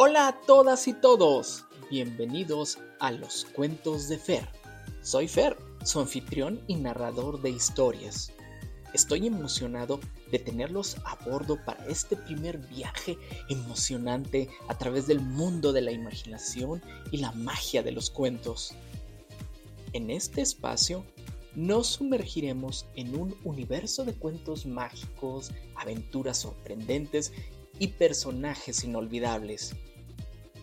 Hola a todas y todos, bienvenidos a los cuentos de Fer. Soy Fer, su anfitrión y narrador de historias. Estoy emocionado de tenerlos a bordo para este primer viaje emocionante a través del mundo de la imaginación y la magia de los cuentos. En este espacio nos sumergiremos en un universo de cuentos mágicos, aventuras sorprendentes y personajes inolvidables.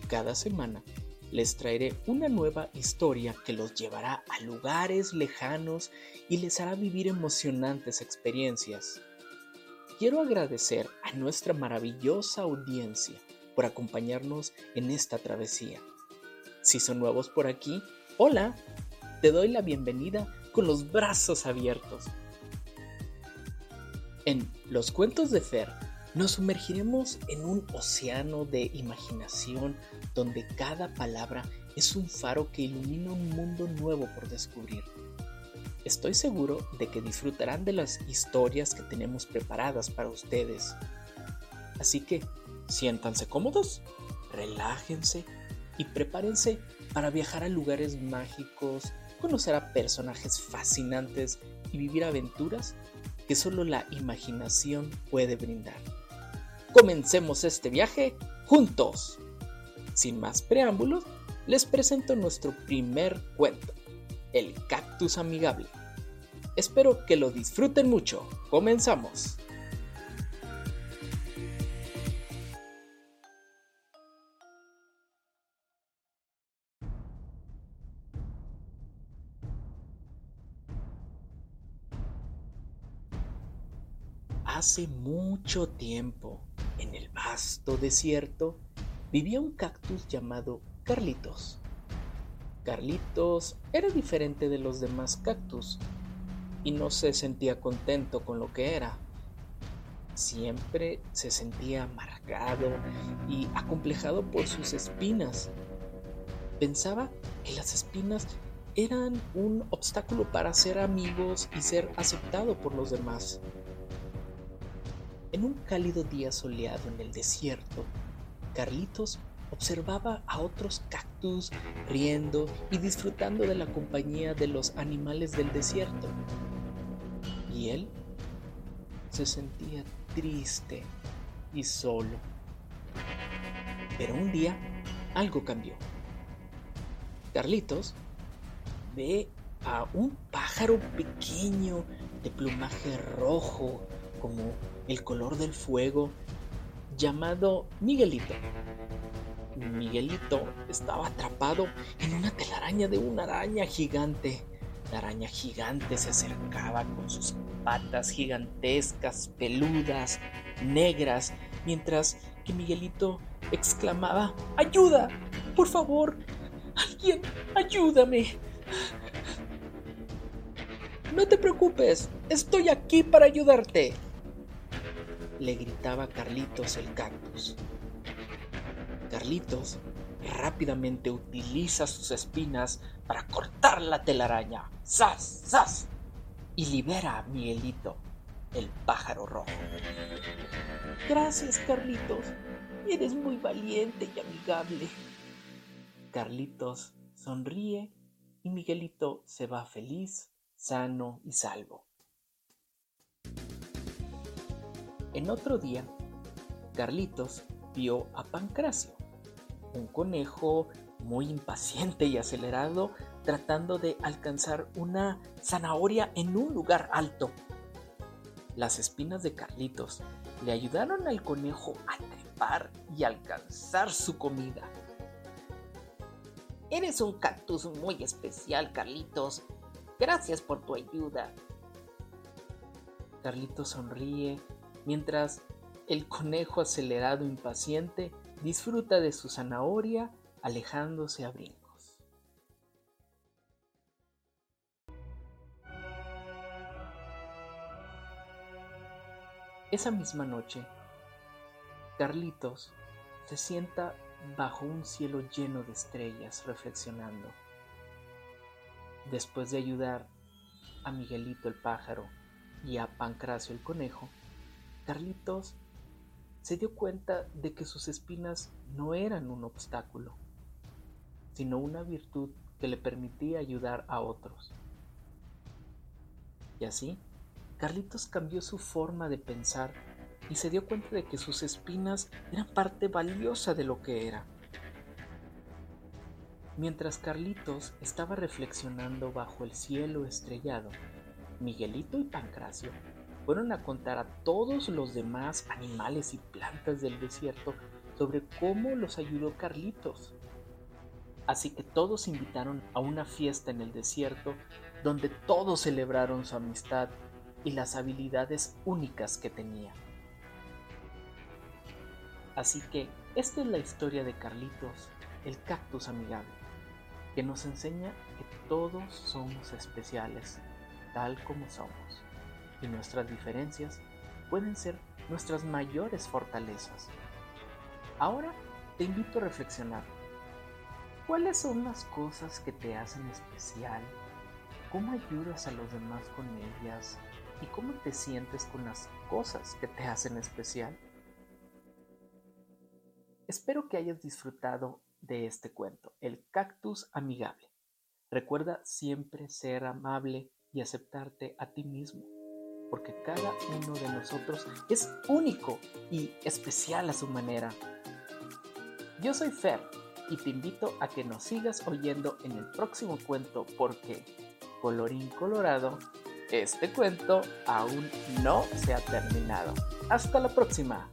Cada semana les traeré una nueva historia que los llevará a lugares lejanos y les hará vivir emocionantes experiencias. Quiero agradecer a nuestra maravillosa audiencia por acompañarnos en esta travesía. Si son nuevos por aquí, hola, te doy la bienvenida con los brazos abiertos. En Los Cuentos de Fer nos sumergiremos en un océano de imaginación donde cada palabra es un faro que ilumina un mundo nuevo por descubrir. Estoy seguro de que disfrutarán de las historias que tenemos preparadas para ustedes. Así que siéntanse cómodos, relájense y prepárense para viajar a lugares mágicos, conocer a personajes fascinantes y vivir aventuras que solo la imaginación puede brindar. Comencemos este viaje juntos. Sin más preámbulos, les presento nuestro primer cuento, El cactus amigable. Espero que lo disfruten mucho. Comenzamos. Hace mucho tiempo, en el vasto desierto, vivía un cactus llamado Carlitos. Carlitos era diferente de los demás cactus y no se sentía contento con lo que era. Siempre se sentía amargado y acomplejado por sus espinas. Pensaba que las espinas eran un obstáculo para ser amigos y ser aceptado por los demás. En un cálido día soleado en el desierto, Carlitos observaba a otros cactus riendo y disfrutando de la compañía de los animales del desierto. Y él se sentía triste y solo. Pero un día algo cambió. Carlitos ve a un pájaro pequeño de plumaje rojo como el color del fuego, llamado Miguelito. Miguelito estaba atrapado en una telaraña de una araña gigante. La araña gigante se acercaba con sus patas gigantescas, peludas, negras, mientras que Miguelito exclamaba, ¡Ayuda! ¡Por favor! ¡Alguien! ¡Ayúdame! No te preocupes, estoy aquí para ayudarte le gritaba Carlitos el cactus. Carlitos rápidamente utiliza sus espinas para cortar la telaraña. ¡Sas! ¡Sas! Y libera a Miguelito, el pájaro rojo. Gracias, Carlitos. Eres muy valiente y amigable. Carlitos sonríe y Miguelito se va feliz, sano y salvo. En otro día, Carlitos vio a Pancracio, un conejo muy impaciente y acelerado tratando de alcanzar una zanahoria en un lugar alto. Las espinas de Carlitos le ayudaron al conejo a trepar y alcanzar su comida. Eres un cactus muy especial, Carlitos. Gracias por tu ayuda. Carlitos sonríe mientras el conejo acelerado impaciente disfruta de su zanahoria alejándose a brincos. Esa misma noche, Carlitos se sienta bajo un cielo lleno de estrellas reflexionando. Después de ayudar a Miguelito el pájaro y a Pancracio el conejo, Carlitos se dio cuenta de que sus espinas no eran un obstáculo, sino una virtud que le permitía ayudar a otros. Y así, Carlitos cambió su forma de pensar y se dio cuenta de que sus espinas eran parte valiosa de lo que era. Mientras Carlitos estaba reflexionando bajo el cielo estrellado, Miguelito y Pancracio fueron a contar a todos los demás animales y plantas del desierto sobre cómo los ayudó Carlitos. Así que todos invitaron a una fiesta en el desierto donde todos celebraron su amistad y las habilidades únicas que tenía. Así que esta es la historia de Carlitos, el cactus amigable, que nos enseña que todos somos especiales, tal como somos, y nuestras diferencias pueden ser nuestras mayores fortalezas. Ahora te invito a reflexionar ¿Cuáles son las cosas que te hacen especial? ¿Cómo ayudas a los demás con ellas? ¿Y cómo te sientes con las cosas que te hacen especial? Espero que hayas disfrutado de este cuento, El cactus amigable. Recuerda siempre ser amable y aceptarte a ti mismo, porque cada uno de nosotros es único y especial a su manera. Yo soy Fer y te invito a que nos sigas oyendo en el próximo cuento porque, colorín colorado, este cuento aún no se ha terminado. Hasta la próxima.